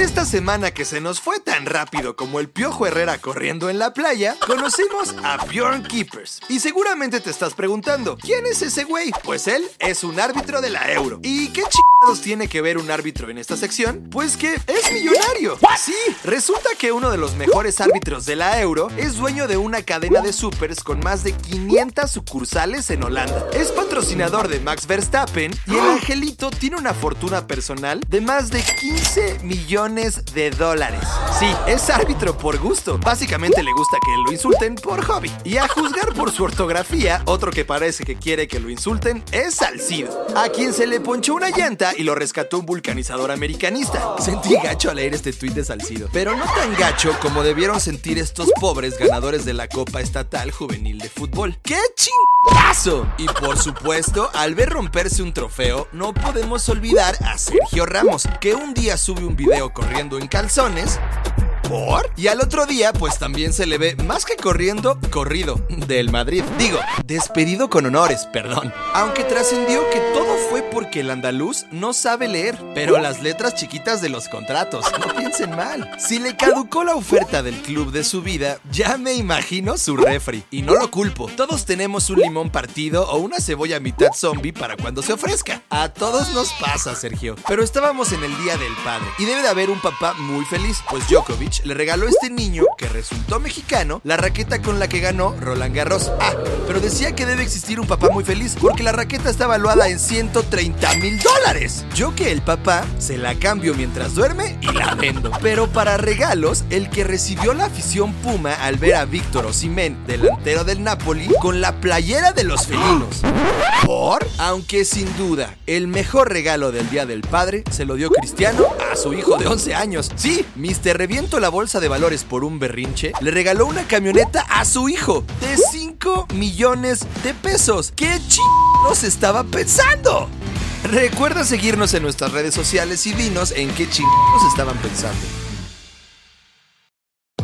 Esta semana que se nos fue tan rápido como el Piojo Herrera corriendo en la playa, conocimos a Bjorn Keepers. Y seguramente te estás preguntando, ¿quién es ese güey? Pues él es un árbitro de la Euro. ¿Y qué chingados tiene que ver un árbitro en esta sección? Pues que es millonario. Sí, resulta que uno de los mejores árbitros de la Euro es dueño de una cadena de supers con más de 500 sucursales en Holanda. Es patrocinador de Max Verstappen y el angelito tiene una fortuna personal de más de 15 millones de dólares. Sí, es árbitro por gusto. Básicamente le gusta que lo insulten por hobby. Y a juzgar por su ortografía, otro que parece que quiere que lo insulten es Salcido, a quien se le ponchó una llanta y lo rescató un vulcanizador americanista. Sentí gacho al leer este tuit de Salcido, pero no tan gacho como debieron sentir estos pobres ganadores de la Copa Estatal Juvenil de Fútbol. ¡Qué chingazo! Y por supuesto, al ver romperse un trofeo, no podemos olvidar a Sergio Ramos, que un día sube un video corriendo en calzones. Y al otro día, pues también se le ve más que corriendo, corrido del Madrid. Digo, despedido con honores, perdón. Aunque trascendió que todo fue porque el andaluz no sabe leer, pero las letras chiquitas de los contratos, no piensen mal. Si le caducó la oferta del club de su vida, ya me imagino su refri. Y no lo culpo, todos tenemos un limón partido o una cebolla mitad zombie para cuando se ofrezca. A todos nos pasa, Sergio. Pero estábamos en el Día del Padre y debe de haber un papá muy feliz, pues Djokovic le regaló a este niño, que resultó mexicano, la raqueta con la que ganó Roland Garros. Ah, pero decía que debe existir un papá muy feliz porque la raqueta está evaluada en 130 mil dólares. Yo que el papá se la cambio mientras duerme y la vendo. Pero para regalos, el que recibió la afición Puma al ver a Víctor Osimén, delantero del Napoli, con la playera de los felinos. ¿Por? Aunque sin duda, el mejor regalo del Día del Padre se lo dio Cristiano a su hijo de 11 años. Sí, Mr. Reviento la bolsa de valores por un berrinche, le regaló una camioneta a su hijo de 5 millones de pesos. ¿Qué chingados estaba pensando? Recuerda seguirnos en nuestras redes sociales y dinos en qué chingados estaban pensando.